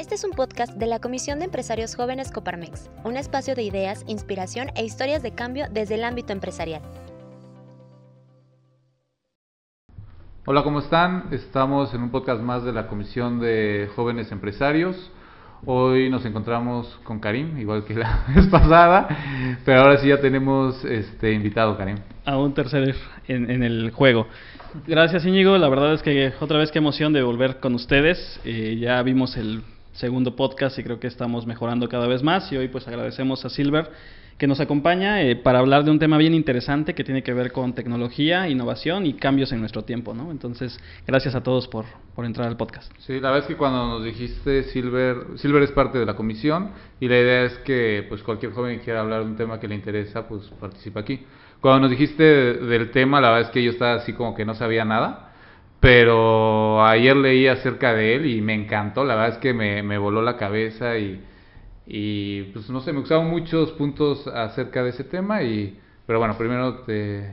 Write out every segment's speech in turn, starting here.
Este es un podcast de la Comisión de Empresarios Jóvenes Coparmex, un espacio de ideas, inspiración e historias de cambio desde el ámbito empresarial. Hola, ¿cómo están? Estamos en un podcast más de la Comisión de Jóvenes Empresarios. Hoy nos encontramos con Karim, igual que la vez pasada, pero ahora sí ya tenemos este invitado, Karim. A un tercer en, en el juego. Gracias Íñigo, la verdad es que otra vez qué emoción de volver con ustedes. Eh, ya vimos el segundo podcast y creo que estamos mejorando cada vez más y hoy pues agradecemos a Silver que nos acompaña eh, para hablar de un tema bien interesante que tiene que ver con tecnología, innovación y cambios en nuestro tiempo, ¿no? Entonces, gracias a todos por, por entrar al podcast. Sí, la verdad es que cuando nos dijiste Silver, Silver es parte de la comisión y la idea es que pues cualquier joven que quiera hablar de un tema que le interesa, pues participa aquí. Cuando nos dijiste del tema, la verdad es que yo estaba así como que no sabía nada, pero ayer leí acerca de él y me encantó, la verdad es que me, me voló la cabeza y y pues no sé, me gustaron muchos puntos acerca de ese tema y pero bueno, primero te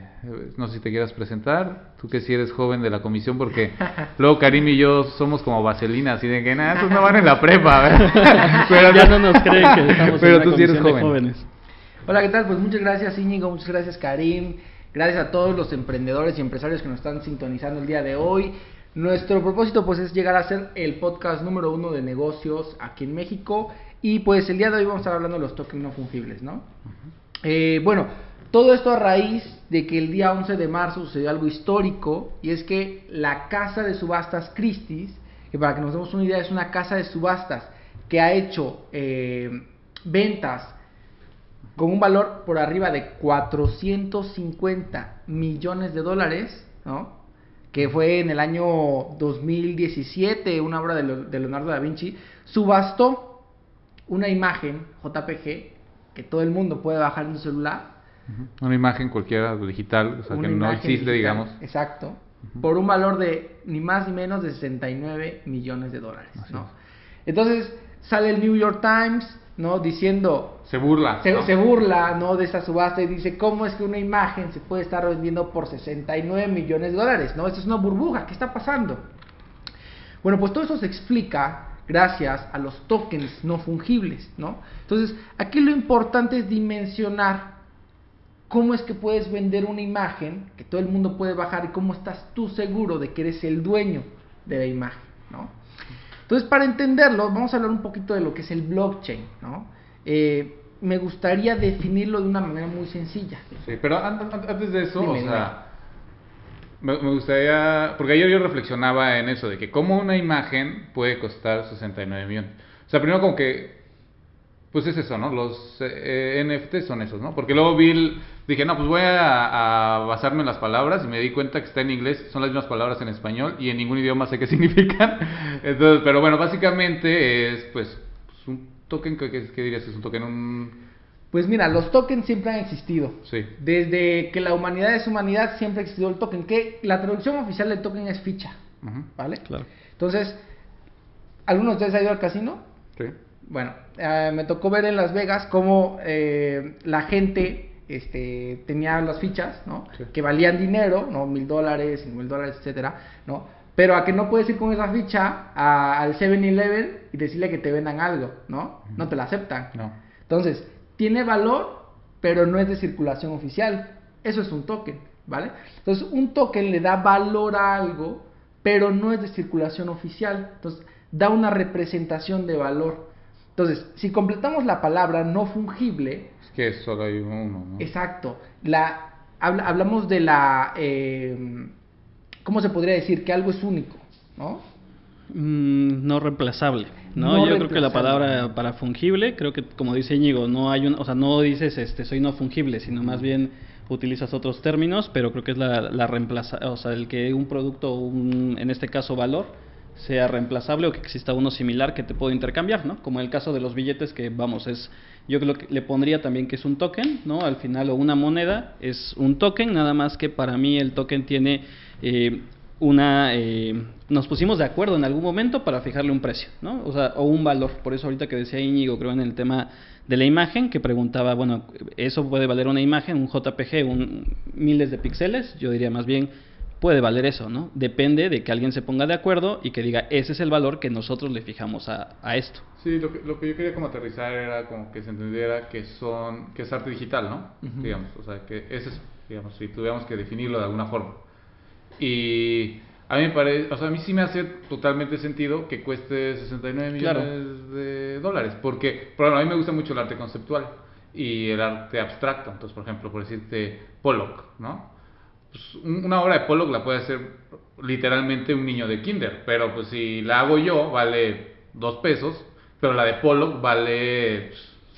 no sé si te quieras presentar, tú que si eres joven de la comisión porque luego Karim y yo somos como vaselina, así de que nada, estos no van en la prepa, pero ya no, nos creen que estamos pero tú sí eres joven. jóvenes. Hola, ¿qué tal? Pues muchas gracias Íñigo, muchas gracias Karim, gracias a todos los emprendedores y empresarios que nos están sintonizando el día de hoy. Nuestro propósito pues es llegar a ser el podcast número uno de negocios aquí en México y pues el día de hoy vamos a estar hablando de los tokens no fungibles, ¿no? Eh, bueno, todo esto a raíz de que el día 11 de marzo sucedió algo histórico y es que la casa de subastas Christie's, que para que nos demos una idea es una casa de subastas que ha hecho eh, ventas con un valor por arriba de 450 millones de dólares, ¿no? que fue en el año 2017, una obra de Leonardo da Vinci, subastó una imagen JPG que todo el mundo puede bajar en su celular. Una imagen cualquiera digital, o sea, que no existe, digamos. Exacto. Por un valor de ni más ni menos de 69 millones de dólares, ¿no? Entonces sale el New York Times, ¿no? Diciendo... Se burla. Se, se, burla, ¿no? De esa subasta y dice, ¿cómo es que una imagen se puede estar vendiendo por 69 millones de dólares? ¿No? Esto es una burbuja, ¿qué está pasando? Bueno, pues todo eso se explica gracias a los tokens no fungibles, ¿no? Entonces, aquí lo importante es dimensionar cómo es que puedes vender una imagen que todo el mundo puede bajar y cómo estás tú seguro de que eres el dueño de la imagen, ¿no? Entonces, para entenderlo, vamos a hablar un poquito de lo que es el blockchain, ¿no? Eh, me gustaría definirlo de una manera muy sencilla. Sí, pero antes de eso, o sea, me, gustaría, porque ayer yo reflexionaba en eso, de que cómo una imagen puede costar 69 millones. O sea, primero como que, pues es eso, ¿no? Los eh, NFT son esos, ¿no? Porque luego vi, dije, no, pues voy a, basarme en las palabras y me di cuenta que está en inglés, son las mismas palabras en español y en ningún idioma sé qué significan. Entonces, pero bueno, básicamente es, pues, pues un token, ¿qué, qué dirías? Es un token, un pues mira, los tokens siempre han existido. Sí. Desde que la humanidad es humanidad siempre ha existido el token. Que la traducción oficial del token es ficha. ¿Vale? Claro. Entonces, ¿algunos de ustedes han ido al casino? Sí. Bueno, eh, me tocó ver en Las Vegas cómo eh, la gente este, tenía las fichas, ¿no? Que valían dinero, ¿no? Mil dólares, cinco mil dólares, etcétera, ¿no? Pero a que no puedes ir con esa ficha al 7-Eleven y decirle que te vendan algo, ¿no? No te la aceptan. No. Entonces, tiene valor, pero no es de circulación oficial. Eso es un token, ¿vale? Entonces, un token le da valor a algo, pero no es de circulación oficial. Entonces, da una representación de valor. Entonces, si completamos la palabra no fungible... Es que solo hay uno, ¿no? Exacto. La, hablamos de la... Eh, ¿Cómo se podría decir? Que algo es único, ¿no? Mm, no reemplazable, ¿no? Yo creo que la palabra para fungible, creo que como dice Íñigo, no hay un, o sea, no dices este soy no fungible, sino más bien utilizas otros términos, pero creo que es la, la reemplaza, o sea, el que un producto, un, en este caso valor, sea reemplazable o que exista uno similar que te pueda intercambiar, ¿no? Como el caso de los billetes que vamos, es yo creo que le pondría también que es un token, ¿no? Al final o una moneda es un token, nada más que para mí el token tiene eh, una eh, nos pusimos de acuerdo en algún momento para fijarle un precio, ¿no? O sea, o un valor. Por eso ahorita que decía Íñigo, creo en el tema de la imagen, que preguntaba, bueno, eso puede valer una imagen, un JPG, un miles de píxeles, yo diría más bien puede valer eso, ¿no? Depende de que alguien se ponga de acuerdo y que diga, ese es el valor que nosotros le fijamos a, a esto. Sí, lo que, lo que yo quería como aterrizar era como que se entendiera que son que es arte digital, ¿no? Digamos, o sea, que ese es, digamos, si tuviéramos que definirlo de alguna forma. Y a mí me parece, o sea, a mí sí me hace totalmente sentido que cueste 69 millones de dólares, porque, por ejemplo, a mí me gusta mucho el arte conceptual y el arte abstracto. Entonces, por ejemplo, por decirte Pollock, ¿no? Pues una obra de Pollock la puede hacer literalmente un niño de kinder, pero pues si la hago yo vale dos pesos, pero la de Pollock vale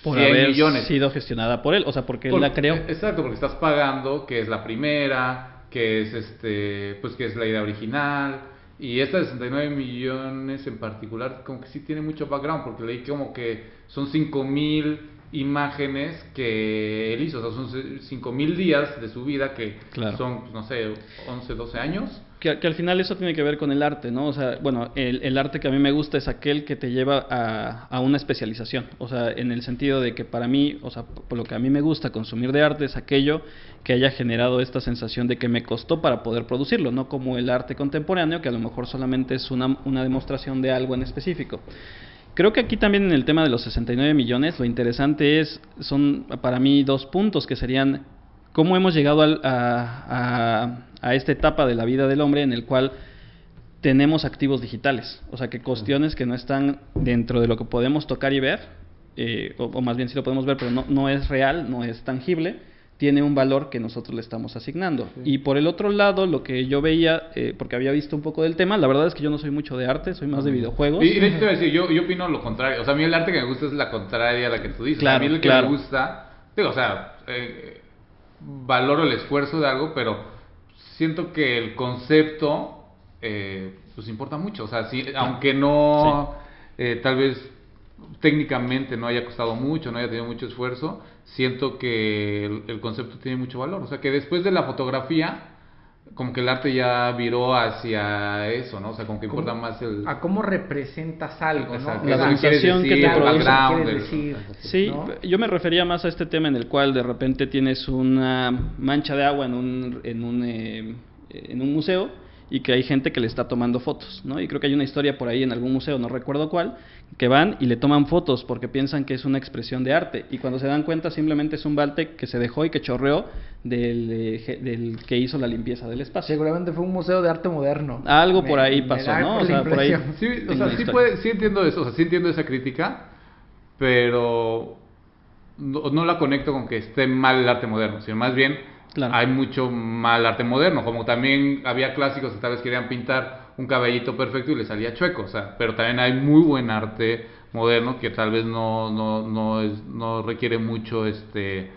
por haber sido gestionada por él, o sea, porque él la creó. Exacto, porque estás pagando que es la primera, que es este, pues que es la idea original. Y esta de 69 millones en particular, como que sí tiene mucho background, porque leí como que son 5 mil imágenes que él hizo, o sea, son 5000 días de su vida que son, pues, no sé, 11, 12 años. Que, que, al final eso tiene que ver con el arte, ¿no? O sea, bueno, el, el arte que a mí me gusta es aquel que te lleva a, a, una especialización, o sea, en el sentido de que para mí, o sea, por lo que a mí me gusta consumir de arte es aquello que haya generado esta sensación de que me costó para poder producirlo, no como el arte contemporáneo, que a lo mejor solamente es una, una demostración de algo en específico. Creo que aquí también en el tema de los 69 millones, lo interesante es, son para mí dos puntos que serían cómo hemos llegado a, a, esta etapa de la vida del hombre en el cual tenemos activos digitales, o sea que cuestiones que no están dentro de lo que podemos tocar y ver, eh, o, o, más bien sí lo podemos ver, pero no, no es real, no es tangible, tiene un valor que nosotros le estamos asignando. Y por el otro lado, lo que yo veía, eh, porque había visto un poco del tema, la verdad es que yo no soy mucho de arte, soy más de videojuegos. Y, de hecho te voy a decir, yo, yo opino lo contrario. O sea, a mí el arte que me gusta es la contraria a la que tú dices. a mí el que me gusta, digo, o sea, eh, valoro el esfuerzo de algo, pero siento que el concepto, eh, pues importa mucho. O sea, sí, aunque no, tal vez técnicamente no haya costado mucho, no haya tenido mucho esfuerzo, siento que el, concepto tiene mucho valor. O sea, que después de la fotografía, como que el arte ya viró hacia eso, ¿no? O sea, como que importa más el... A cómo representas algo, ¿no? La sensación que te produce. sí, yo me refería más a este tema en el cual de repente tienes una mancha de agua en un, en un, eh, en un museo y que hay gente que le está tomando fotos, ¿no? Y creo que hay una historia por ahí en algún museo, no recuerdo cuál, que van y le toman fotos porque piensan que es una expresión de arte y cuando se dan cuenta simplemente es un balte que se dejó y que chorreó del, del que hizo la limpieza del espacio. Seguramente fue un museo de arte moderno. Algo por ahí pasó, ¿no? O sea, por ahí sí, o sea, sí, puede, sí entiendo eso, o sea, sí entiendo esa crítica, pero no, no la conecto con que esté mal el arte moderno, sino más bien hay mucho mal arte moderno, como también había clásicos que tal vez querían pintar un caballito perfecto y le salía chueco, o sea, pero también hay muy buen arte moderno que tal vez no, no, no, es, no requiere mucho este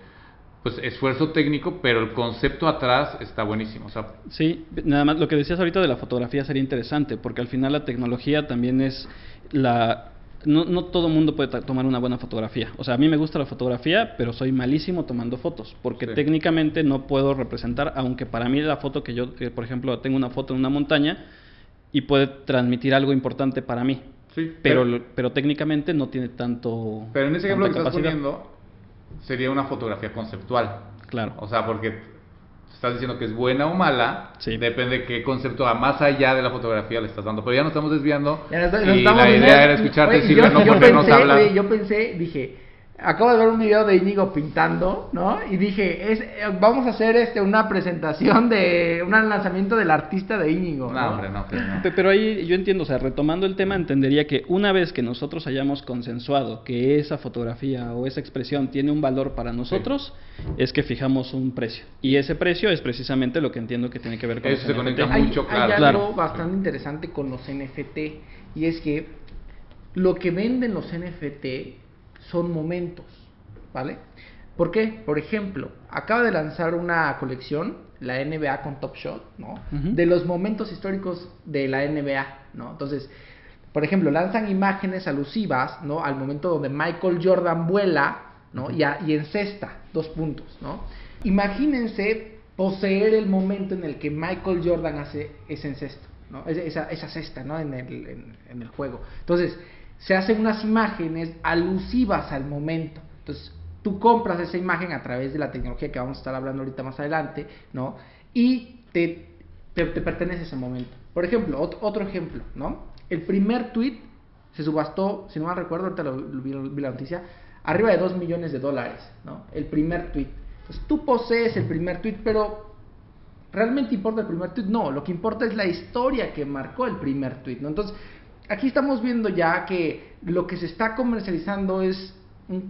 pues esfuerzo técnico, pero el concepto atrás está buenísimo. O sea, sí, nada más lo que decías ahorita de la fotografía sería interesante, porque al final la tecnología también es la no, no todo mundo puede tomar una buena fotografía. O sea, a mí me gusta la fotografía, pero soy malísimo tomando fotos, porque técnicamente no puedo representar, aunque para mí la foto que yo, por ejemplo, tengo una foto en una montaña y puede transmitir algo importante para mí. Sí, pero, pero, técnicamente no tiene tanto. Pero en ese ejemplo que estás poniendo, sería una fotografía conceptual. Claro. O sea, porque estás diciendo que es buena o mala, depende de qué concepto a más allá de la fotografía le estás dando. Pero ya nos estamos desviando. y la idea era escucharte, Silvia, no yo pensé, yo pensé, dije, acabo de ver un video de Íñigo pintando, ¿no? Y dije, es, vamos a hacer este una presentación de un lanzamiento del artista de Íñigo. No, hombre, no, Pero ahí yo entiendo, o sea, retomando el tema, entendería que una vez que nosotros hayamos consensuado que esa fotografía o esa expresión tiene un valor para nosotros, es que fijamos un precio. Y ese precio es precisamente lo que entiendo que tiene que ver con Eso se conecta mucho, claro. Hay algo bastante interesante con los NFT y es que lo que venden los NFT son momentos, ¿vale? ¿Por qué? Por ejemplo, acaba de lanzar una colección, la NBA con Top Shot, ¿no? De los momentos históricos de la NBA, ¿no? Entonces, por ejemplo, lanzan imágenes alusivas, ¿no? Al momento donde Michael Jordan vuela, ¿no? y, y encesta, dos puntos, ¿no? Imagínense poseer el momento en el que Michael Jordan hace ese encesto, ¿no? Esa, esa cesta, ¿no? En el, en el juego. Entonces, se hacen unas imágenes alusivas al momento. Entonces, tú compras esa imagen a través de la tecnología que vamos a estar hablando ahorita más adelante, ¿no? Y te te, pertenece ese momento. Por ejemplo, otro ejemplo, ¿no? El primer tweet se subastó, si no mal recuerdo, ahorita lo, vi, la noticia, arriba de 2 millones de dólares, ¿no? El primer tweet. Entonces tú posees el primer tweet, pero ¿realmente importa el primer tweet? No, lo que importa es la historia que marcó el primer tweet, ¿no? Entonces, aquí estamos viendo ya que lo que se está comercializando es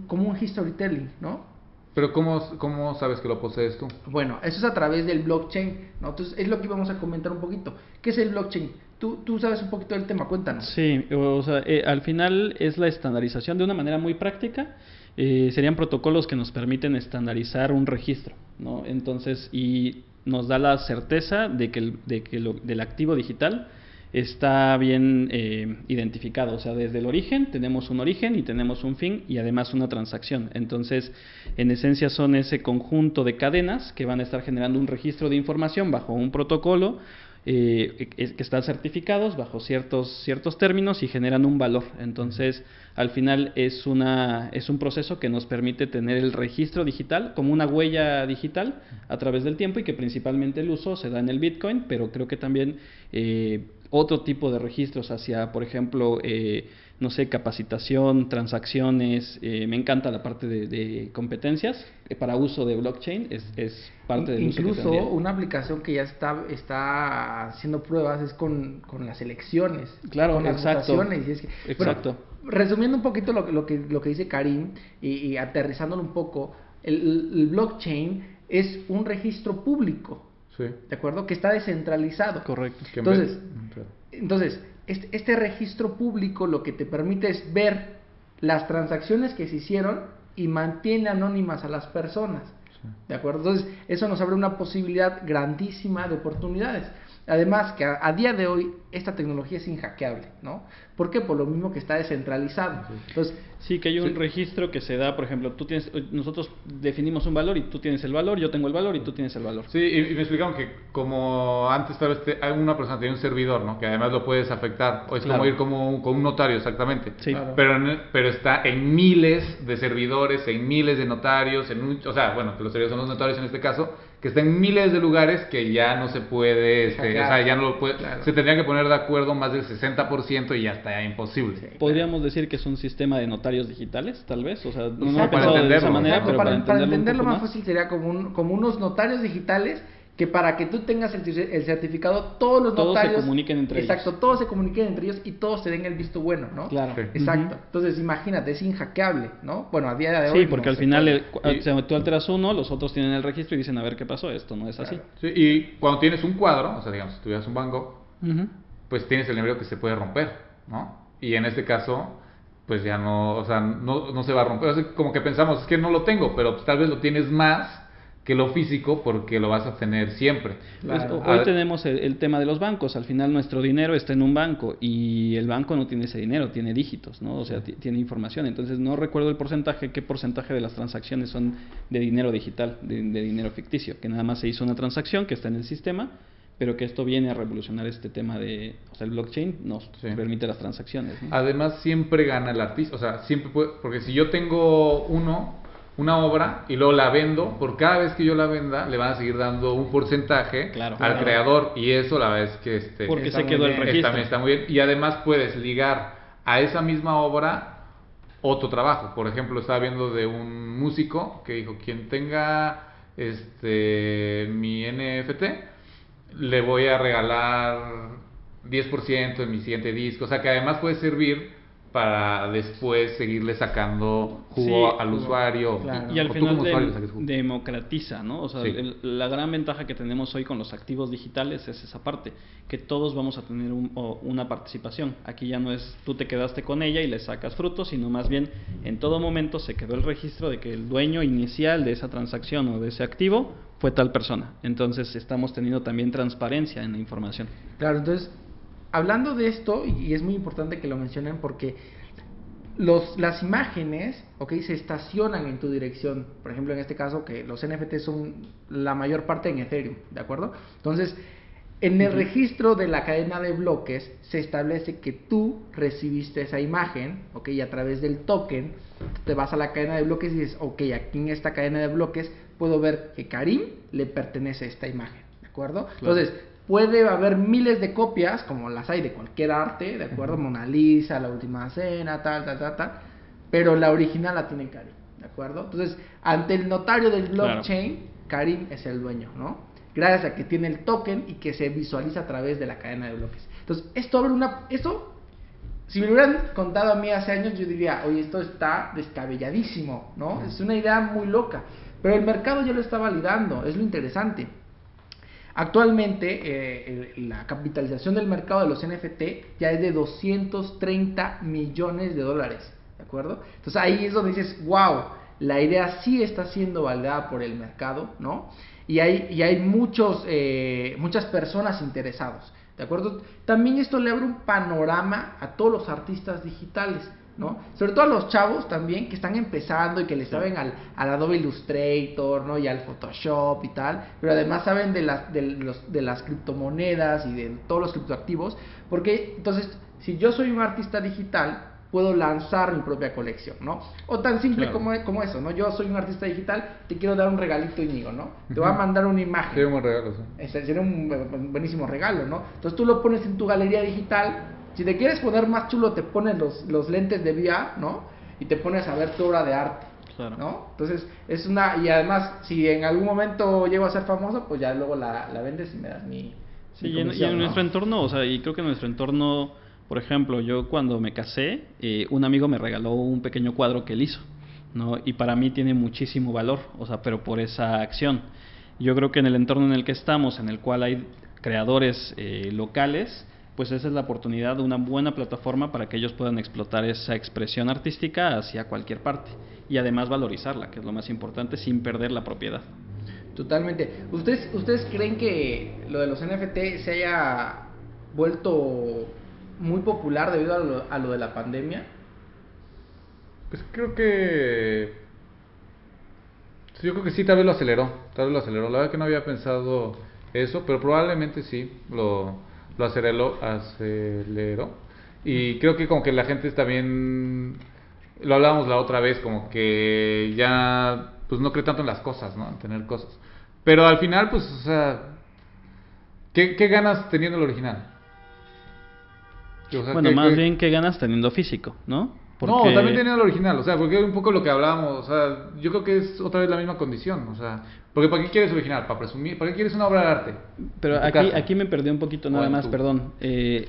como un storytelling, ¿no? Pero ¿cómo, ¿cómo sabes que lo posees tú? Bueno, eso es a través del blockchain, ¿no? Entonces es lo que íbamos a comentar un poquito. ¿Qué es el blockchain? Tú, tú sabes un poquito del tema, cuéntanos. Sí, o sea, eh, al final es la estandarización de una manera muy práctica. Eh, serían protocolos que nos permiten estandarizar un registro, ¿no? Entonces, y nos da la certeza de que, el, de que lo, del activo digital está bien eh, identificado. O sea, desde el origen tenemos un origen y tenemos un fin y además una transacción. Entonces, en esencia son ese conjunto de cadenas que van a estar generando un registro de información bajo un protocolo eh, que están certificados bajo ciertos, ciertos términos y generan un valor. Entonces, al final es, una, es un proceso que nos permite tener el registro digital como una huella digital a través del tiempo y que principalmente el uso se da en el Bitcoin, pero creo que también eh, otro tipo de registros hacia, por ejemplo, eh, no sé, capacitación, transacciones, eh, me encanta la parte de, competencias eh, para uso de blockchain, es, es parte del Incluso una aplicación que ya está, está haciendo pruebas es con, con las elecciones, claro, con exacto, Y es que, exacto. resumiendo un poquito lo, lo, que, lo que dice Karim y, aterrizándolo un poco, el, blockchain es un registro público. ¿De acuerdo? Que está descentralizado. Correcto. Entonces, entonces este, este, registro público lo que te permite es ver las transacciones que se hicieron y mantiene anónimas a las personas. ¿De acuerdo? Entonces, eso nos abre una posibilidad grandísima de oportunidades. Además, que a, día de hoy esta tecnología es inhackeable, ¿no? ¿Por qué? Por lo mismo que está descentralizado. Entonces, sí, que hay un registro que se da, por ejemplo, tú tienes, nosotros definimos un valor y tú tienes el valor, yo tengo el valor y tú tienes el valor. Sí, y, me explicaron que como antes tal vez una persona tenía un servidor, ¿no? Que además lo puedes afectar, o es como ir como con un notario exactamente. Sí. Pero, pero está en miles de servidores, en miles de notarios, en o sea, bueno, que los servidores son los notarios en este caso, que está en miles de lugares que ya no se puede, este, o sea, ya no lo puede, se tendría que poner de acuerdo más del 60% y ya está imposible. Podríamos decir que es un sistema de notarios digitales, tal vez, o sea, no, para entenderlo, de esa manera, pero para, entenderlo, más, fácil sería como, un, como unos notarios digitales que para que tú tengas el, certificado, todos los todos notarios... se comuniquen entre ellos. Exacto, todos se comuniquen entre ellos y todos se den el visto bueno, ¿no? Claro. Exacto. Entonces, imagínate, es inhackeable, ¿no? Bueno, a día de hoy... Sí, porque al final tú alteras uno, los otros tienen el registro y dicen, a ver qué pasó, esto no es así. Sí, y cuando tienes un cuadro, o sea, digamos, si tuvieras un banco, pues tienes el número que se puede romper, ¿no? Y en este caso pues ya no, o sea, no, no se va a romper. O como que pensamos, es que no lo tengo, pero pues tal vez lo tienes más que lo físico porque lo vas a tener siempre. Pues, hoy tenemos el, tema de los bancos, al final nuestro dinero está en un banco y el banco no tiene ese dinero, tiene dígitos, ¿no? O sea, tiene información, entonces no recuerdo el porcentaje, qué porcentaje de las transacciones son de dinero digital, de, dinero ficticio, que nada más se hizo una transacción que está en el sistema, pero que esto viene a revolucionar este tema de, o sea, el blockchain nos permite las transacciones. Además siempre gana el artista, o sea, siempre puede, porque si yo tengo uno una obra y luego la vendo, por cada vez que yo la venda le van a seguir dando un porcentaje al creador y eso la verdad es que este, porque se quedó el registro. También está muy bien. Y además puedes ligar a esa misma obra otro trabajo. Por ejemplo, estaba viendo de un músico que dijo, quien tenga este mi NFT le voy a regalar 10% en mi siguiente disco, o sea que además puede servir para después seguirle sacando jugo al usuario. Y al final democratiza, ¿no? O sea, la gran ventaja que tenemos hoy con los activos digitales es esa parte, que todos vamos a tener una participación. Aquí ya no es tú te quedaste con ella y le sacas frutos, sino más bien en todo momento se quedó el registro de que el dueño inicial de esa transacción o de ese activo fue tal persona. Entonces estamos teniendo también transparencia en la información. Claro, entonces hablando de esto, y es muy importante que lo mencionen porque los, las imágenes, ok, se estacionan en tu dirección. Por ejemplo, en este caso, que los NFT son la mayor parte en Ethereum, ¿de acuerdo? Entonces, en el registro de la cadena de bloques se establece que tú recibiste esa imagen, ok, y a través del token te vas a la cadena de bloques y dices, ok, aquí en esta cadena de bloques puedo ver que Karim le pertenece a esta imagen, ¿de acuerdo? Entonces, puede haber miles de copias, como las hay de cualquier arte, ¿de acuerdo? Mona Lisa, La Última Cena, tal, tal, tal, tal, pero la original la tiene Karim, ¿de acuerdo? Entonces, ante el notario del blockchain, Karim es el dueño, ¿no? Gracias a que tiene el token y que se visualiza a través de la cadena de bloques. Entonces, esto abre una... Esto, si me lo hubieran contado a mí hace años, yo diría, oye, esto está descabelladísimo, ¿no? Es una idea muy loca. Pero el mercado ya lo está validando, es lo interesante. Actualmente eh, la capitalización del mercado de los NFT ya es de 230 millones de dólares, ¿de acuerdo? Entonces ahí es donde dices, wow, la idea sí está siendo validada por el mercado, ¿no? Y hay, y hay muchos, eh, muchas personas interesadas, ¿de acuerdo? También esto le abre un panorama a todos los artistas digitales. ¿No? Sobre todo a los chavos también que están empezando y que le saben al, al, Adobe Illustrator, ¿no? Y al Photoshop y tal, pero además saben de las, de, los, de las criptomonedas y de todos los criptoactivos, porque entonces, si yo soy un artista digital, puedo lanzar mi propia colección, ¿no? O tan simple como, como eso, ¿no? Yo soy un artista digital, te quiero dar un regalito Íñigo, ¿no? Te voy a mandar una imagen. Sería un regalo, sí. Sería un buenísimo regalo, ¿no? Entonces tú lo pones en tu galería digital si te quieres poner más chulo, te pones los, los lentes de VR, ¿no? Y te pones a ver tu obra de arte. Claro. ¿no? Entonces, es una. Y además, si en algún momento llego a ser famoso, pues ya luego la, la vendes y me das mi. Sí, y, en, nuestro entorno, o sea, y creo que en nuestro entorno, por ejemplo, yo cuando me casé, eh, un amigo me regaló un pequeño cuadro que él hizo, ¿no? Y para mí tiene muchísimo valor, o sea, pero por esa acción. Yo creo que en el entorno en el que estamos, en el cual hay creadores eh, locales, pues esa es la oportunidad de una buena plataforma para que ellos puedan explotar esa expresión artística hacia cualquier parte y además valorizarla, que es lo más importante, sin perder la propiedad. Totalmente. ¿Ustedes, ¿Ustedes creen que lo de los NFT se haya vuelto muy popular debido a lo, a lo de la pandemia? Pues creo que... Yo creo que sí, tal vez lo aceleró, tal vez lo aceleró. La verdad que no había pensado eso, pero probablemente sí lo lo aceleró, aceleró. Y creo que como que la gente también, lo hablábamos la otra vez, como que ya pues no cree tanto en las cosas, ¿no? En tener cosas. Pero al final, pues, o sea, ¿qué, qué ganas teniendo el original? bueno, más bien, ¿qué ganas teniendo físico, no? No, también teniendo el original, o sea, porque es un poco lo que hablábamos, o sea, yo creo que es otra vez la misma condición, o sea, porque ¿para qué quieres original? ¿Para presumir? ¿Para qué quieres una obra de arte? Pero aquí, aquí me perdí un poquito nada más, perdón. Eh,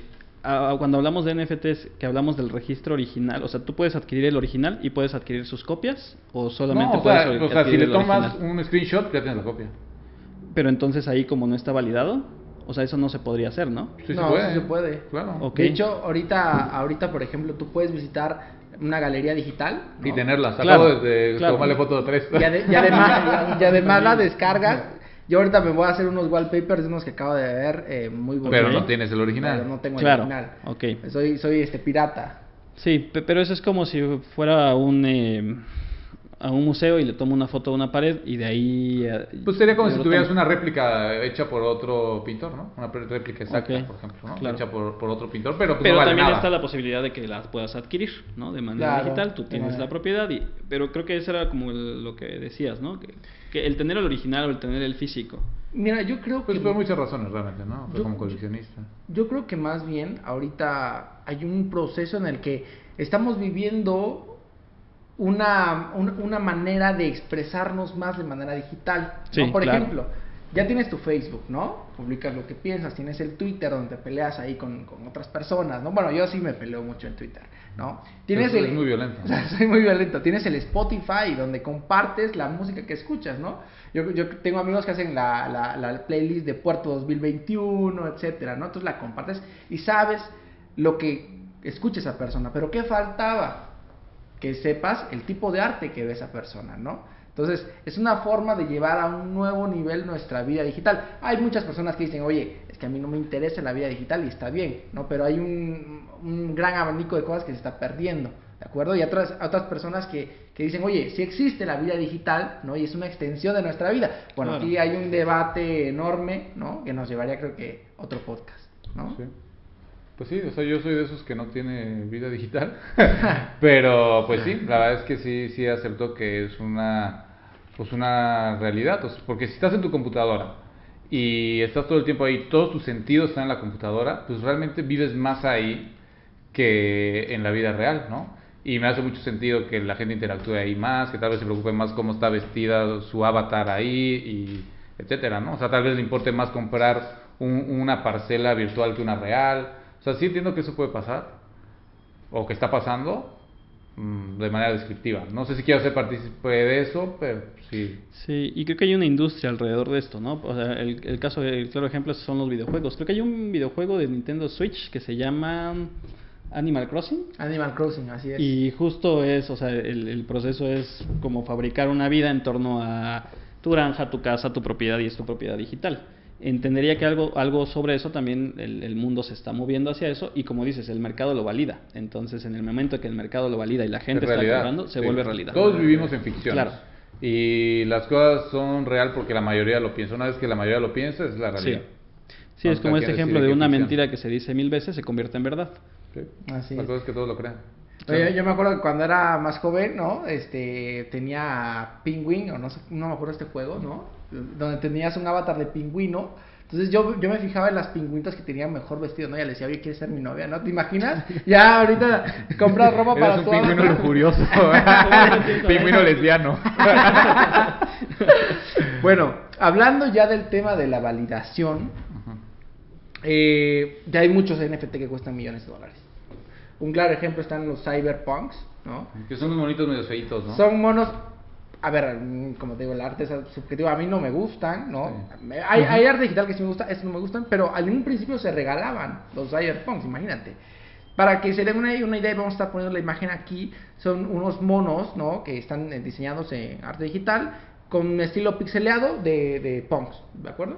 cuando hablamos de NFTs, que hablamos del registro original, o sea, tú puedes adquirir el original y puedes adquirir sus copias, o solamente no, o puedes sea, o sea, si le tomas un screenshot, ya tienes la copia. Pero entonces ahí, como no está validado, o sea, eso no se podría hacer, ¿no? Sí, no, se puede. Sí se puede. Claro. De hecho, ahorita, ahorita, por ejemplo, tú puedes visitar una galería digital. Y tenerlas. Acabo de tomarle foto de tres. Y, además, y además la descargas. Yo ahorita me voy a hacer unos wallpapers de unos que acabo de ver eh, muy bonitos. Pero no tienes el original. Pero no tengo el original. Okay. Soy, soy este pirata. Sí, pero eso es como si fuera un... Eh a un museo y le tomo una foto de una pared y de ahí... Eh, pues sería como si tuvieras una réplica hecha por otro pintor, ¿no? Una réplica exacta, por ejemplo, ¿no? Hecha por, por, otro pintor, pero, pues pero no vale también nada. está la posibilidad de que las puedas adquirir, ¿no? De manera digital, tú tienes la propiedad, y, pero creo que eso era como lo que decías, ¿no? Que, que, el tener el original o el tener el físico. Mira, yo creo pues que... Pues por muchas razones realmente, ¿no? Yo, como coleccionista. Yo creo que más bien ahorita hay un proceso en el que estamos viviendo una, una manera de expresarnos más de manera digital. Por ejemplo, ya tienes tu Facebook, ¿no? Publicas lo que piensas, tienes el Twitter donde te peleas ahí con, con otras personas, ¿no? Bueno, yo sí me peleo mucho en Twitter, ¿no? Tienes el, muy violento. soy muy violento. Tienes el Spotify donde compartes la música que escuchas, ¿no? Yo, yo tengo amigos que hacen la, la, la playlist de Puerto 2021, etcétera, ¿no? Entonces la compartes y sabes lo que escucha esa persona. Pero ¿qué faltaba? Que sepas el tipo de arte que ve esa persona, ¿no? Entonces, es una forma de llevar a un nuevo nivel nuestra vida digital. Hay muchas personas que dicen, oye, es que a mí no me interesa la vida digital y está bien, ¿no? Pero hay un, un gran abanico de cosas que se está perdiendo, ¿de acuerdo? Y otras, otras personas que, que dicen, oye, si existe la vida digital, ¿no? Y es una extensión de nuestra vida. Bueno, aquí hay un debate enorme, ¿no? Que nos llevaría, creo que, otro podcast, ¿no? Sí. Pues sí, o sea, yo soy de esos que no tiene vida digital, pero pues sí, la verdad es que sí, sí acepto que es una, pues una realidad, porque si estás en tu computadora y estás todo el tiempo ahí, todos tus sentidos están en la computadora, pues realmente vives más ahí que en la vida real, ¿no? Y me hace mucho sentido que la gente interactúe ahí más, que tal vez se preocupe más cómo está vestida su avatar ahí, y etcétera, ¿no? O sea, tal vez le importe más comprar una parcela virtual que una real. O sea, sí entiendo que eso puede pasar, o que está pasando, Mm, de manera descriptiva. No sé si quiero ser partícipe de eso, pero sí. Sí, y creo que hay una industria alrededor de esto, ¿no? O sea, el, el caso, el claro ejemplo son los videojuegos. Creo que hay un videojuego de Nintendo Switch que se llama Animal Crossing. Animal Crossing, así es. Y justo es, o sea, el, el proceso es como fabricar una vida en torno a tu granja, tu casa, tu propiedad y es tu propiedad digital entendería que algo, algo sobre eso también el, mundo se está moviendo hacia eso y como dices, el mercado lo valida. Entonces, en el momento que el mercado lo valida y la gente está comprando, se vuelve realidad. Todos vivimos en ficción. Claro. Y las cosas son real porque la mayoría lo piensa. Una vez que la mayoría lo piensa, es la realidad. Sí, es como este ejemplo de una mentira que se dice mil veces se convierte en verdad. Sí. Así la cosa es que todos lo crean. yo me acuerdo que cuando era más joven, ¿no? Este, tenía Penguin, o no sé, no me acuerdo este juego, ¿no? Donde tenías un avatar de pingüino. Entonces yo, yo me fijaba en las pingüitas que tenían mejor vestido, ¿no? Y le decía, oye, ¿quieres ser mi novia? ¿No? ¿Te imaginas? Ya ahorita compras ropa para un pingüino lujurioso. pingüino lesbiano. bueno, hablando ya del tema de la validación, eh, ya hay muchos NFT que cuestan millones de dólares. Un claro ejemplo están los cyberpunks, ¿no? Que son unos monitos medio feitos, ¿no? Son monos a ver, como te digo, el arte es subjetivo. A mí no me gustan, ¿no? Hay, hay, arte digital que sí me gusta, eso no me gustan, pero al un principio se regalaban los cyberpunks, imagínate. Para que se den una, una, idea, vamos a estar poniendo la imagen aquí. Son unos monos, ¿no? Que están eh, diseñados en arte digital con un estilo pixeleado de, de punks, ¿de acuerdo?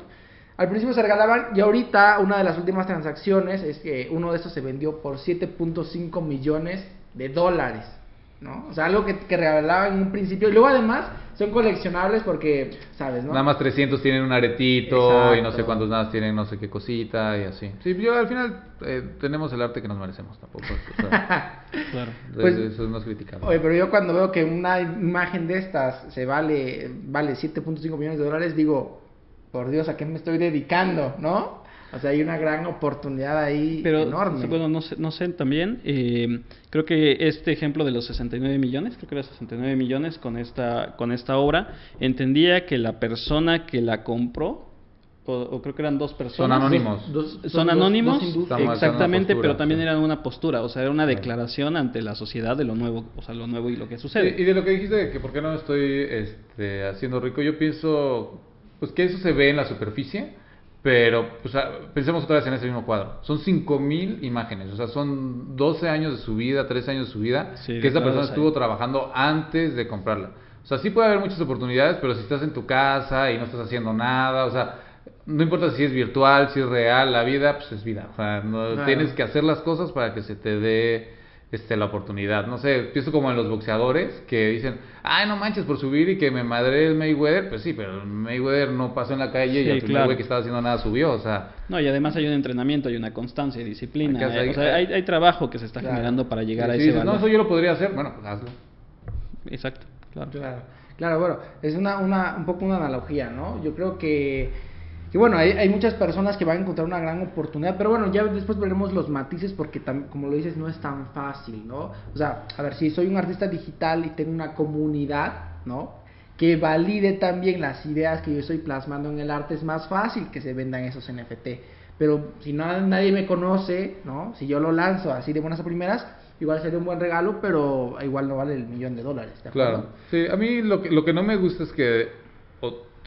Al principio se regalaban y ahorita una de las últimas transacciones es que uno de estos se vendió por 7.5 millones de dólares. ¿No? O sea, algo que, que regalaba en un principio. Y luego además son coleccionables porque, ¿sabes? ¿no? Nada más 300 tienen un aretito y no sé cuántos nada tienen no sé qué cosita y así. Sí, yo al final eh, tenemos el arte que nos merecemos tampoco. claro. Pues, eso es más criticable. Oye, pero yo cuando veo que una imagen de estas se vale, vale 7.5 millones de dólares, digo, por Dios, ¿a qué me estoy dedicando? ¿No? O sea, hay una gran oportunidad ahí Pero, enorme. Bueno, no sé, no sé también, eh, creo que este ejemplo de los 69 millones, creo que era 69 millones con esta, con esta obra, entendía que la persona que la compró, o, creo que eran dos personas. Son anónimos. son, anónimos, exactamente, pero también eran una postura, o sea, era una declaración ante la sociedad de lo nuevo, o sea, lo nuevo y lo que sucede. Y, de lo que dijiste de que por qué no estoy este, haciendo rico, yo pienso, pues que eso se ve en la superficie, pero pues, pensemos otra vez en ese mismo cuadro. Son 5.000 imágenes, o sea, son 12 años de su vida, 13 años de su vida, que esa persona estuvo trabajando antes de comprarla. O sea, sí puede haber muchas oportunidades, pero si estás en tu casa y no estás haciendo nada, o sea, no importa si es virtual, si es real, la vida, pues es vida. O sea, no, tienes que hacer las cosas para que se te dé este, la oportunidad. No sé, pienso como en los boxeadores que dicen, ay, no manches por subir y que me madre el Mayweather. Pues sí, pero el Mayweather no pasó en la calle y el primer güey que estaba haciendo nada subió, o sea. No, y además hay un entrenamiento, hay una constancia y disciplina. Hay, o sea, hay, hay, trabajo que se está generando para llegar a ese valor. No, eso yo lo podría hacer, bueno, pues hazlo. Exacto, claro. Claro, claro bueno, es una, una, un poco una analogía, ¿no? Yo creo que y bueno, hay, hay, muchas personas que van a encontrar una gran oportunidad, pero bueno, ya después veremos los matices porque, como lo dices, no es tan fácil, ¿no? O sea, a ver, si soy un artista digital y tengo una comunidad, ¿no? Que valide también las ideas que yo estoy plasmando en el arte, es más fácil que se vendan esos NFT. Pero si no, nadie me conoce, ¿no? Si yo lo lanzo así de buenas a primeras, igual sería un buen regalo, pero igual no vale el millón de dólares. claro. Sí, a mí lo que, lo que no me gusta es que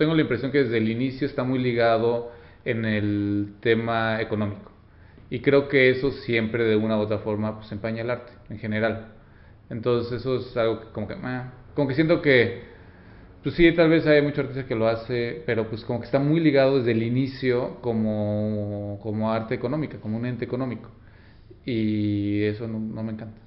tengo la impresión que desde el inicio está muy ligado en el tema económico. Y creo que eso siempre de una u otra forma pues empaña el arte en general. Entonces eso es algo que como que, como que siento que, pues sí, tal vez hay muchos artistas que lo hace, pero pues como que está muy ligado desde el inicio como, como arte económica, como un ente económico. Y eso no me encanta.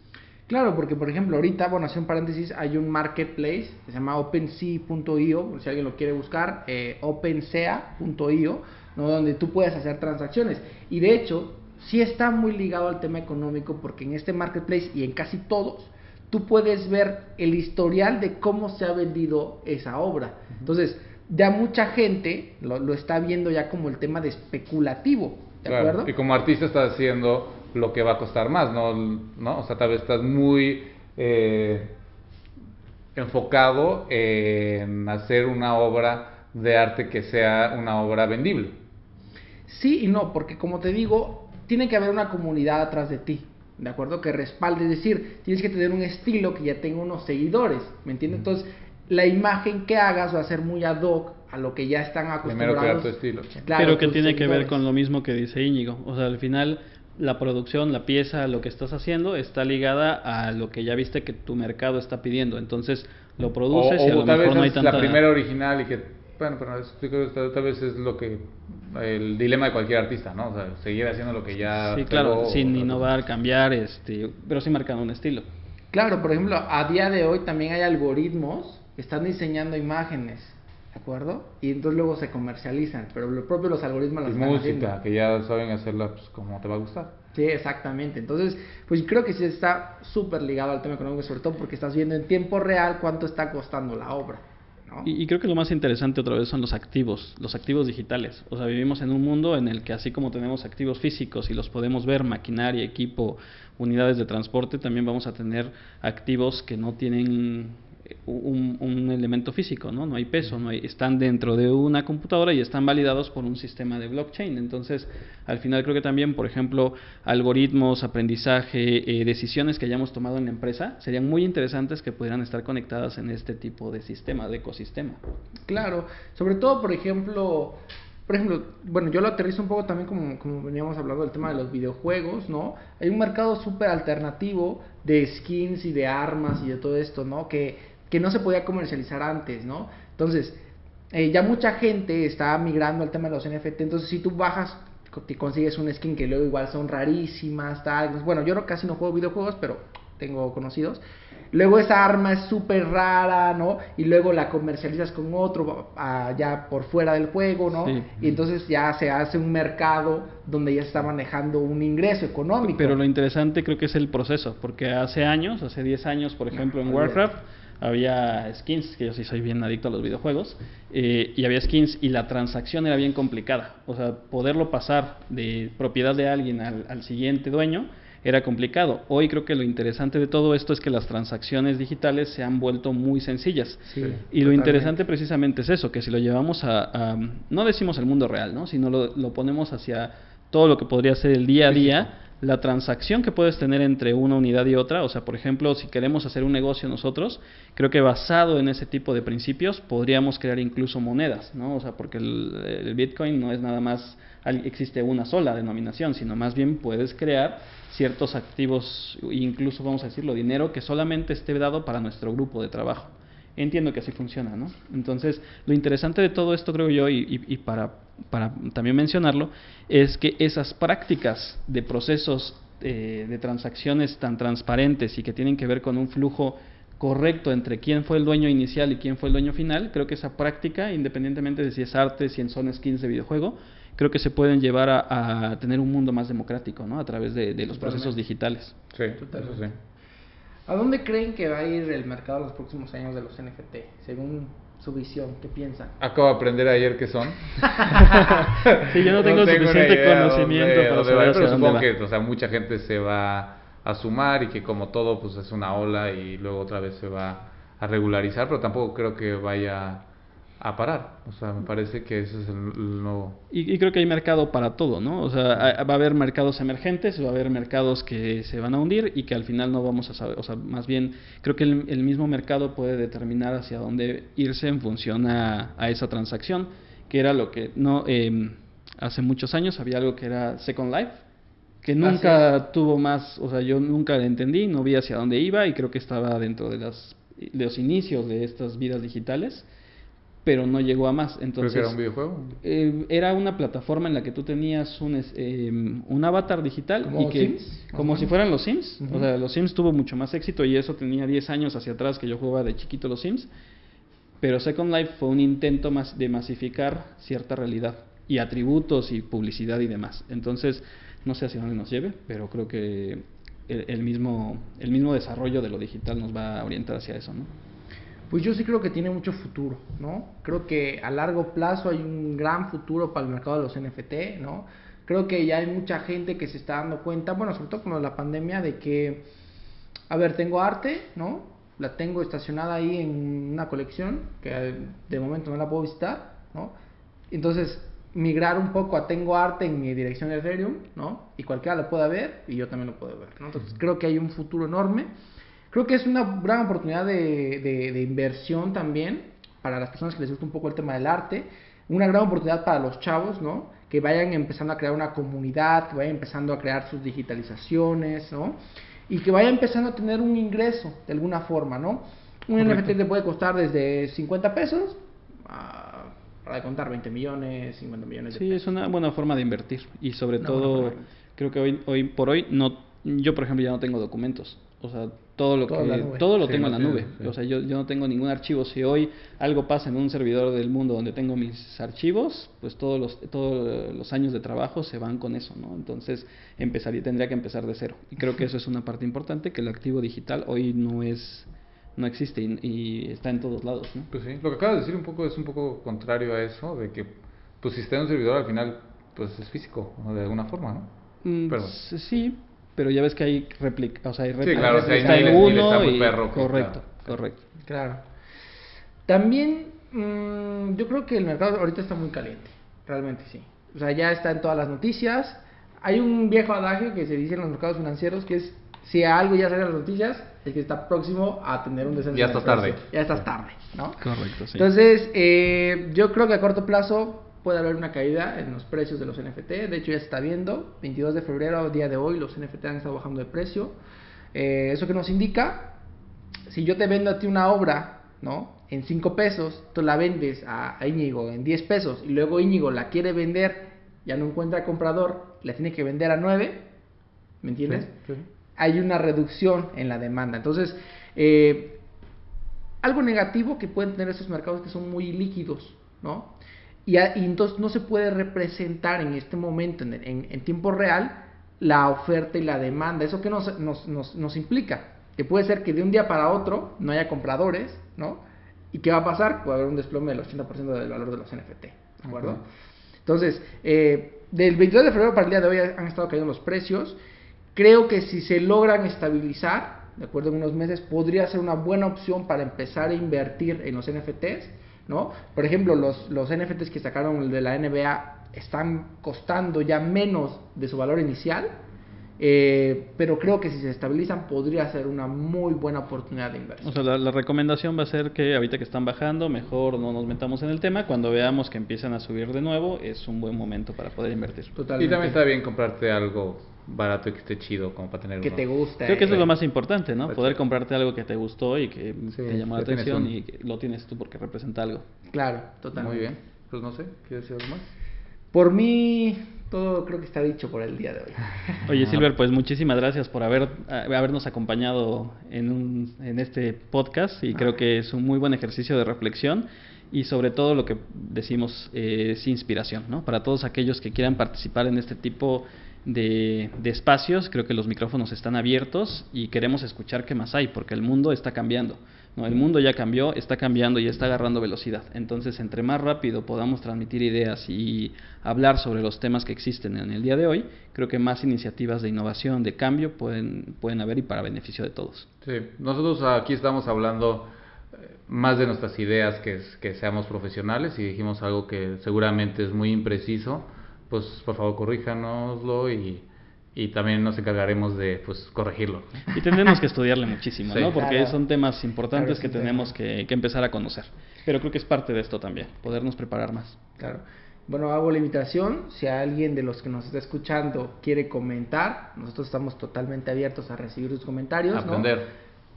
Claro, porque por ejemplo ahorita, bueno, hace un paréntesis, hay un marketplace que se llama OpenSea.io, si alguien lo quiere buscar, eh, OpenSea.io, ¿no? donde tú puedes hacer transacciones. Y de hecho, sí está muy ligado al tema económico porque en este marketplace y en casi todos, tú puedes ver el historial de cómo se ha vendido esa obra. Entonces, ya mucha gente lo, lo está viendo ya como el tema de especulativo, ¿de acuerdo? Y como artista estás haciendo lo que va a costar más, ¿no? ¿No? O sea, tal vez estás muy eh, enfocado en hacer una obra de arte que sea una obra vendible. Sí y no, porque como te digo, tiene que haber una comunidad atrás de ti, ¿de acuerdo? Que respalde, es decir, tienes que tener un estilo que ya tenga unos seguidores, ¿me entiendes? Entonces, la imagen que hagas va a ser muy ad hoc a lo que ya están acostumbrados. Primero crear tu estilo. Pero que tiene que ver con lo mismo que dice Íñigo. O sea, al final la producción, la pieza, lo que estás haciendo está ligada a lo que ya viste que tu mercado está pidiendo. Entonces lo produces y a lo mejor no hay tanta... la primera original y que, bueno, pero tal vez es lo que el dilema de cualquier artista, ¿no? O sea, seguir haciendo lo que ya... Sí, claro, sin innovar, cambiar, este, pero sí marcando un estilo. Claro, por ejemplo, a día de hoy también hay algoritmos que están diseñando imágenes ¿de acuerdo? Y entonces luego se comercializan, pero lo propio los algoritmos las música, que ya saben hacerla pues, como te va a gustar. Sí, exactamente. Entonces, pues creo que sí está súper ligado al tema económico, sobre todo porque estás viendo en tiempo real cuánto está costando la obra. ¿no? Y, y, creo que lo más interesante otra vez son los activos, los activos digitales. O sea, vivimos en un mundo en el que así como tenemos activos físicos y los podemos ver, maquinaria, equipo, unidades de transporte, también vamos a tener activos que no tienen un, elemento físico, ¿no? No hay peso, no hay, están dentro de una computadora y están validados por un sistema de blockchain. Entonces, al final creo que también, por ejemplo, algoritmos, aprendizaje, eh, decisiones que hayamos tomado en la empresa serían muy interesantes que pudieran estar conectadas en este tipo de sistema, de ecosistema. Claro, sobre todo, por ejemplo, por ejemplo, bueno, yo lo aterrizo un poco también como, como veníamos hablando del tema de los videojuegos, ¿no? Hay un mercado súper alternativo de skins y de armas y de todo esto, ¿no? Que que no se podía comercializar antes, ¿no? Entonces, eh, ya mucha gente está migrando al tema de los NFT, entonces si tú bajas, te consigues un skin que luego igual son rarísimas, tal, bueno, yo casi no juego videojuegos, pero tengo conocidos. Luego esa arma es súper rara, ¿no? Y luego la comercializas con otro allá por fuera del juego, ¿no? Y entonces ya se hace un mercado donde ya está manejando un ingreso económico. Pero lo interesante creo que es el proceso, porque hace años, hace 10 años, por ejemplo, en Warcraft había skins, que yo sí soy bien adicto a los videojuegos, eh, y había skins y la transacción era bien complicada. O sea, poderlo pasar de propiedad de alguien al, siguiente dueño era complicado. Hoy creo que lo interesante de todo esto es que las transacciones digitales se han vuelto muy sencillas. y lo interesante precisamente es eso, que si lo llevamos a, no decimos el mundo real, ¿no? sino lo, lo ponemos hacia todo lo que podría ser el día a día la transacción que puedes tener entre una unidad y otra, o sea, por ejemplo, si queremos hacer un negocio nosotros, creo que basado en ese tipo de principios podríamos crear incluso monedas, ¿no? O sea, porque el, Bitcoin no es nada más, existe una sola denominación, sino más bien puedes crear ciertos activos, incluso vamos a decirlo, dinero que solamente esté dado para nuestro grupo de trabajo. Entiendo que así funciona, ¿no? Entonces, lo interesante de todo esto, creo yo, y, y para para también mencionarlo, es que esas prácticas de procesos eh, de transacciones tan transparentes y que tienen que ver con un flujo correcto entre quién fue el dueño inicial y quién fue el dueño final, creo que esa práctica, independientemente de si es arte, si son skins de videojuego, creo que se pueden llevar a, tener un mundo más democrático, ¿no? A través de, los procesos digitales. Sí, eso sí. ¿A dónde creen que va a ir el mercado en los próximos años de los NFT? Según su visión, ¿qué piensan? Acabo de aprender ayer qué son. sí, yo no tengo, suficiente conocimiento para saber pero supongo que o sea, mucha gente se va a sumar y que como todo pues es una ola y luego otra vez se va a regularizar, pero tampoco creo que vaya a parar. O sea, me parece que ese es el, nuevo. Y, creo que hay mercado para todo, ¿no? O sea, va a haber mercados emergentes, va a haber mercados que se van a hundir y que al final no vamos a saber. O sea, más bien, creo que el, mismo mercado puede determinar hacia dónde irse en función a, esa transacción, que era lo que no. Eh, hace muchos años había algo que era Second Life que nunca tuvo más, o sea, yo nunca le entendí, no vi hacia dónde iba y creo que estaba dentro de, las, de los inicios de estas vidas digitales pero no llegó a más. Entonces, era un videojuego? Eh, era una plataforma en la que tú tenías un, eh, un avatar digital. ¿Como y que, Sims? Como si fueran los Sims. O sea, los Sims tuvo mucho más éxito y eso tenía 10 años hacia atrás que yo jugaba de chiquito los Sims. Pero Second Life fue un intento más de masificar cierta realidad y atributos y publicidad y demás. Entonces, no sé hacia dónde nos lleve, pero creo que el, el mismo, el mismo desarrollo de lo digital nos va a orientar hacia eso, ¿no? Pues yo sí creo que tiene mucho futuro, ¿no? Creo que a largo plazo hay un gran futuro para el mercado de los NFT, ¿no? Creo que ya hay mucha gente que se está dando cuenta, bueno, sobre todo con la pandemia, de que, a ver, tengo arte, ¿no? La tengo estacionada ahí en una colección, que de momento no la puedo visitar, ¿no? Entonces, migrar un poco a tengo arte en mi dirección de Ethereum, ¿no? Y cualquiera lo pueda ver y yo también lo puedo ver, ¿no? Entonces, creo que hay un futuro enorme. Creo que es una gran oportunidad de, de, inversión también para las personas que les gusta un poco el tema del arte. Una gran oportunidad para los chavos, ¿no? Que vayan empezando a crear una comunidad, que vayan empezando a crear sus digitalizaciones, ¿no? Y que vayan empezando a tener un ingreso de alguna forma, ¿no? Un NFT te puede costar desde 50 pesos a, para contar 20 millones, 50 millones. De sí, es una buena forma de invertir y sobre todo creo que hoy, hoy por hoy no, yo por ejemplo ya no tengo documentos. O sea, todo lo que todo lo tengo en la nube. O sea, yo, yo no tengo ningún archivo. Si hoy algo pasa en un servidor del mundo donde tengo mis archivos, pues todos los todos los años de trabajo se van con eso, ¿no? Entonces, empezaría tendría que empezar de cero. Y creo que eso es una parte importante que el activo digital hoy no es no existe y, está en todos lados, ¿no? Pues sí, lo que acabas de decir un poco es un poco contrario a eso de que pues si está en un servidor al final pues es físico, de alguna forma, ¿no? Mm, sí, pero ya ves que hay réplica, o sea, hay réplica. Sí, claro, está en uno y, perro, correcto, correcto. Claro. También mmm, yo creo que el mercado ahorita está muy caliente, realmente sí. O sea, ya está en todas las noticias. Hay un viejo adagio que se dice en los mercados financieros que es si algo ya sale en las noticias, es que está próximo a tener un descenso. Ya está tarde. Ya estás tarde, ¿no? Correcto, sí. Entonces, eh, yo creo que a corto plazo puede haber una caída en los precios de los NFT. De hecho, ya se está viendo. 22 de febrero, día de hoy, los NFT han estado bajando de precio. Eh, ¿Eso que nos indica? Si yo te vendo a ti una obra, ¿no? En 5 pesos, tú la vendes a, Íñigo en 10 pesos y luego Íñigo la quiere vender, ya no encuentra comprador, la tiene que vender a 9, ¿me entiendes? Hay una reducción en la demanda. Entonces, eh, algo negativo que pueden tener esos mercados que son muy líquidos, ¿no? Y, entonces no se puede representar en este momento, en, tiempo real, la oferta y la demanda. ¿Eso qué nos, nos, nos, implica? Que puede ser que de un día para otro no haya compradores, ¿no? ¿Y qué va a pasar? Puede haber un desplome del 80% del valor de los NFT, ¿de acuerdo? Entonces, eh, del 22 de febrero para el día de hoy han estado cayendo los precios. Creo que si se logran estabilizar, de acuerdo en unos meses, podría ser una buena opción para empezar a invertir en los NFTs ¿no? Por ejemplo, los, los NFTs que sacaron de la NBA están costando ya menos de su valor inicial, eh, pero creo que si se estabilizan podría ser una muy buena oportunidad de inversión. O sea, la, recomendación va a ser que ahorita que están bajando, mejor no nos metamos en el tema. Cuando veamos que empiezan a subir de nuevo, es un buen momento para poder invertir. Y también está bien comprarte algo barato y que esté chido como para tener que te guste. Creo que eso es lo más importante no pues poder comprarte algo que te gustó y que te llamó la atención y que lo tienes tú porque representa algo. Claro totalmente. Muy bien. Pues no sé quieres decir algo más por mí todo creo que está dicho por el día de hoy. Oye Silver pues muchísimas gracias por haber habernos acompañado en un, en este podcast y creo que es un muy buen ejercicio de reflexión y sobre todo lo que decimos eh, es inspiración, ¿no? Para todos aquellos que quieran participar en este tipo de, espacios, creo que los micrófonos están abiertos y queremos escuchar qué más hay, porque el mundo está cambiando. ¿no? El mundo ya cambió, está cambiando y está agarrando velocidad. Entonces, entre más rápido podamos transmitir ideas y hablar sobre los temas que existen en el día de hoy, creo que más iniciativas de innovación, de cambio pueden, pueden haber y para beneficio de todos. Sí, nosotros aquí estamos hablando eh, más de nuestras ideas que, que seamos profesionales y dijimos algo que seguramente es muy impreciso pues por favor corríjanoslo y, y también nos encargaremos de pues corregirlo. Y tendremos que estudiarle muchísimo, ¿no? Porque son temas importantes que tenemos que, que, empezar a conocer. Pero creo que es parte de esto también, podernos preparar más. Claro. Bueno, hago la invitación, si alguien de los que nos está escuchando quiere comentar, nosotros estamos totalmente abiertos a recibir sus comentarios. Aprender.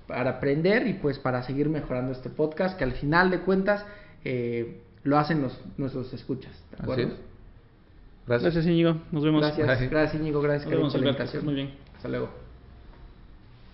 Para aprender y pues para seguir mejorando este podcast, que al final de cuentas eh, lo hacen los, nuestros escuchas. ¿De acuerdo? Gracias. Íñigo. Nos vemos. Gracias, gracias, Íñigo. Gracias, Nos vemos, Muy bien. Hasta luego.